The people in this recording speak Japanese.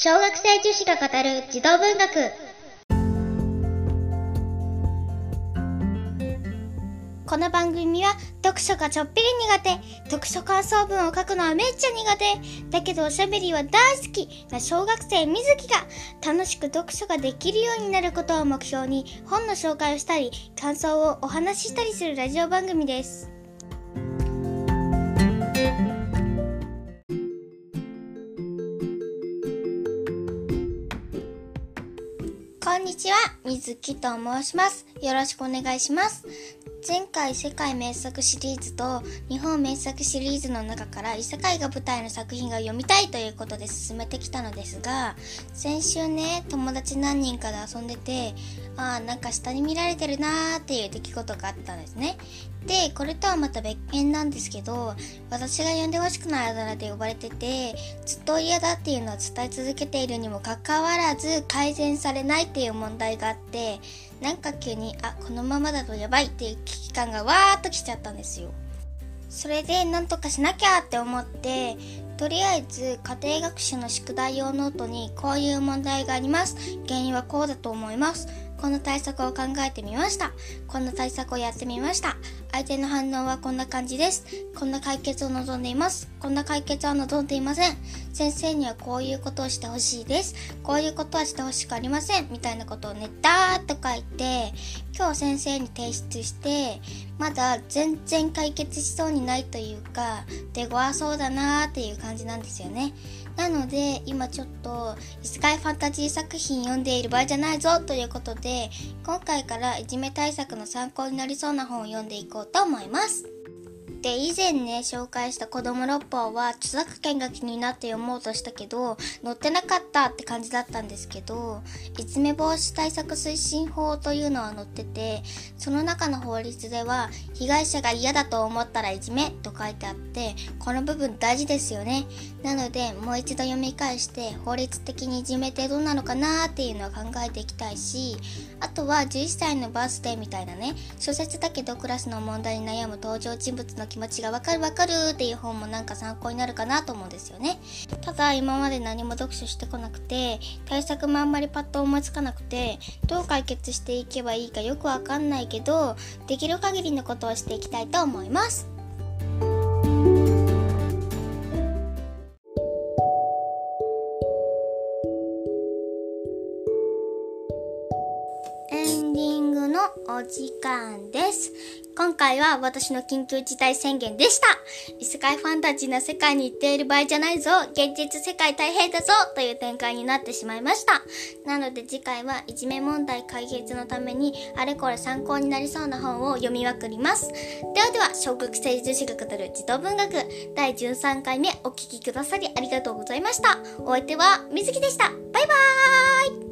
小学生女子が語る児童文学。この番組は読書がちょっぴり苦手読書感想文を書くのはめっちゃ苦手だけどおしゃべりは大好きな小学生みずきが楽しく読書ができるようになることを目標に本の紹介をしたり感想をお話ししたりするラジオ番組です。こんにちは、みずきと申します。よろしくお願いします。前回世界名作シリーズと日本名作シリーズの中から異世界が舞台の作品が読みたいということで進めてきたのですが先週ね友達何人かで遊んでてああなんか下に見られてるなーっていう出来事があったんですね。でこれとはまた別件なんですけど私が呼んでほしくないあだ名で呼ばれててずっと嫌だっていうのを伝え続けているにもかかわらず改善されないっていう問題があってなんか急にあこのままだとやばいっていう危機感がわーっときちゃったんですよ。それでなんとかしなきゃって思ってとりあえず家庭学習の宿題用ノートにこういう問題があります。原因はこうだと思います。この対策を考えてみました。こんな対策をやってみました。相手の反応はこんな感じです。こんな解決を望んでいます。こんな解決は望んでいません。先生にはこういうことをしてほしいです。こういうことはしてほしくありません。みたいなことをねダーっと書いて今日先生に提出してまだ全然解決しそうにないというか手強そうだなーっていう感じなんですよね。なので今ちょっと異世界ファンタジー作品読んでいる場合じゃないぞということで今回からいじめ対策の参考になりそうな本を読んでいこうと思います。で以前ね紹介した子供六法は著作権が気になって読もうとしたけど載ってなかったって感じだったんですけどいじめ防止対策推進法というのは載っててその中の法律では被害者が嫌だと思ったらいじめと書いてあってこの部分大事ですよね。なのでもう一度読み返して法律的にいじめってどうなのかなっていうのを考えていきたいしあとは11歳のバースデーみたいなね小説だけどクラスの問題に悩む登場人物の気持ちがわかるわかるっていう本もなんか参考になるかなと思うんですよね。ただ今まで何も読書してこなくて、対策もあんまりパッと思いつかなくて、どう解決していけばいいかよくわかんないけど、できる限りのことをしていきたいと思いますエンディングの。お時間です。今回は私の緊急事態宣言でした。異世界ファンタジーな世界に行っている場合じゃないぞ。現実世界大変だぞ。という展開になってしまいました。なので次回はいじめ問題解決のためにあれこれ参考になりそうな本を読みまくります。ではでは、小学生女子が語る児童文学第13回目お聴きくださりありがとうございました。お相手はみずきでした。バイバーイ